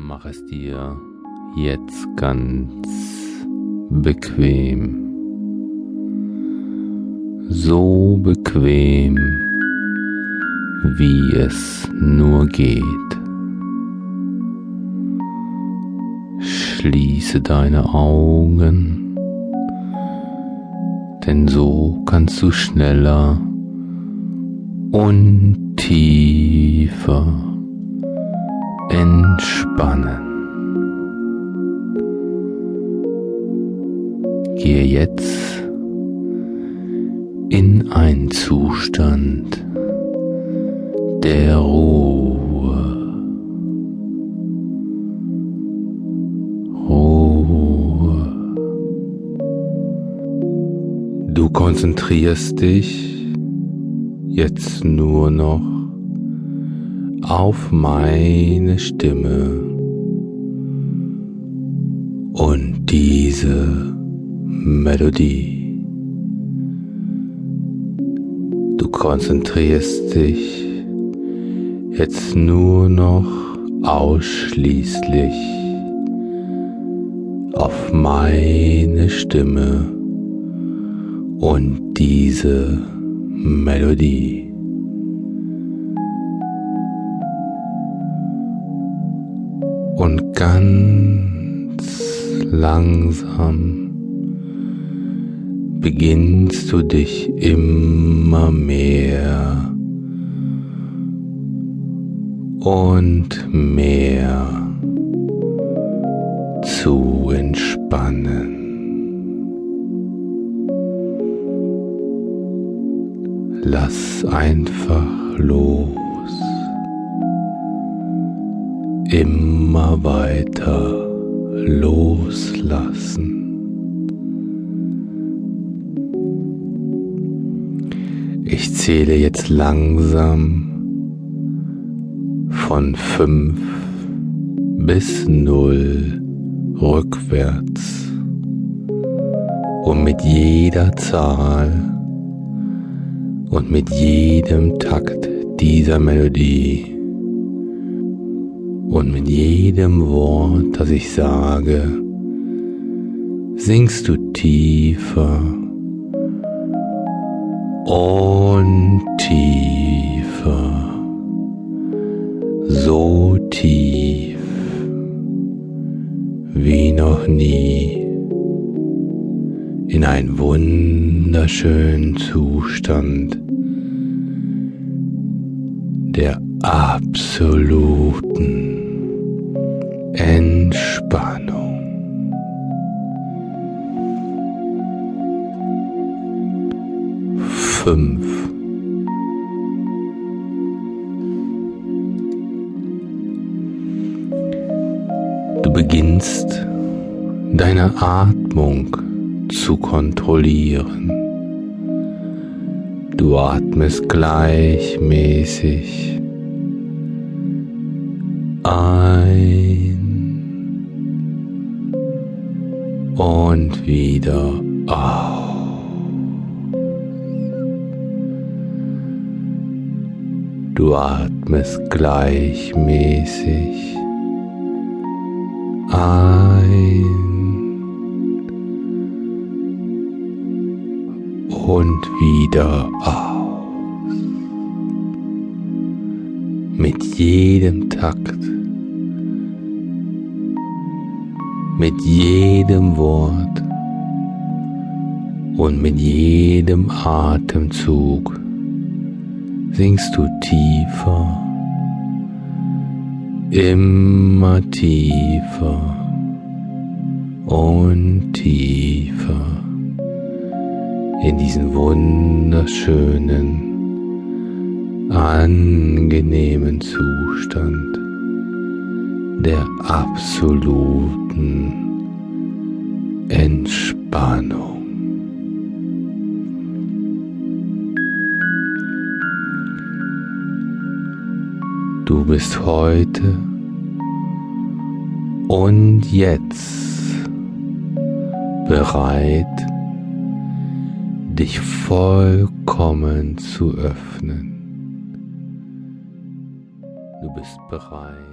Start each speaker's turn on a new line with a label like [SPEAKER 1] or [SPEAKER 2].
[SPEAKER 1] Mach es dir jetzt ganz bequem. So bequem, wie es nur geht. Schließe deine Augen, denn so kannst du schneller und tiefer entspannen. Gehe jetzt in einen Zustand der Ruhe. Ruhe. Du konzentrierst dich jetzt nur noch auf meine Stimme und diese Melodie. Du konzentrierst dich jetzt nur noch ausschließlich auf meine Stimme und diese Melodie. Und ganz langsam beginnst du dich immer mehr und mehr zu entspannen. Lass einfach los. Immer weiter loslassen. Ich zähle jetzt langsam von fünf bis null rückwärts. Und mit jeder Zahl und mit jedem Takt dieser Melodie und mit jedem Wort, das ich sage, singst du tiefer und tiefer, so tief wie noch nie. In einen wunderschönen Zustand der absoluten Entspannung. fünf. Du beginnst deine Atmung zu kontrollieren. Du atmest gleichmäßig ein und wieder aus. Du atmest gleichmäßig ein und wieder aus. Mit jedem Takt, mit jedem Wort und mit jedem Atemzug sinkst du tiefer, immer tiefer und tiefer in diesen wunderschönen, angenehmen Zustand der absoluten Entspannung. Du bist heute und jetzt bereit, dich vollkommen zu öffnen. Du bist bereit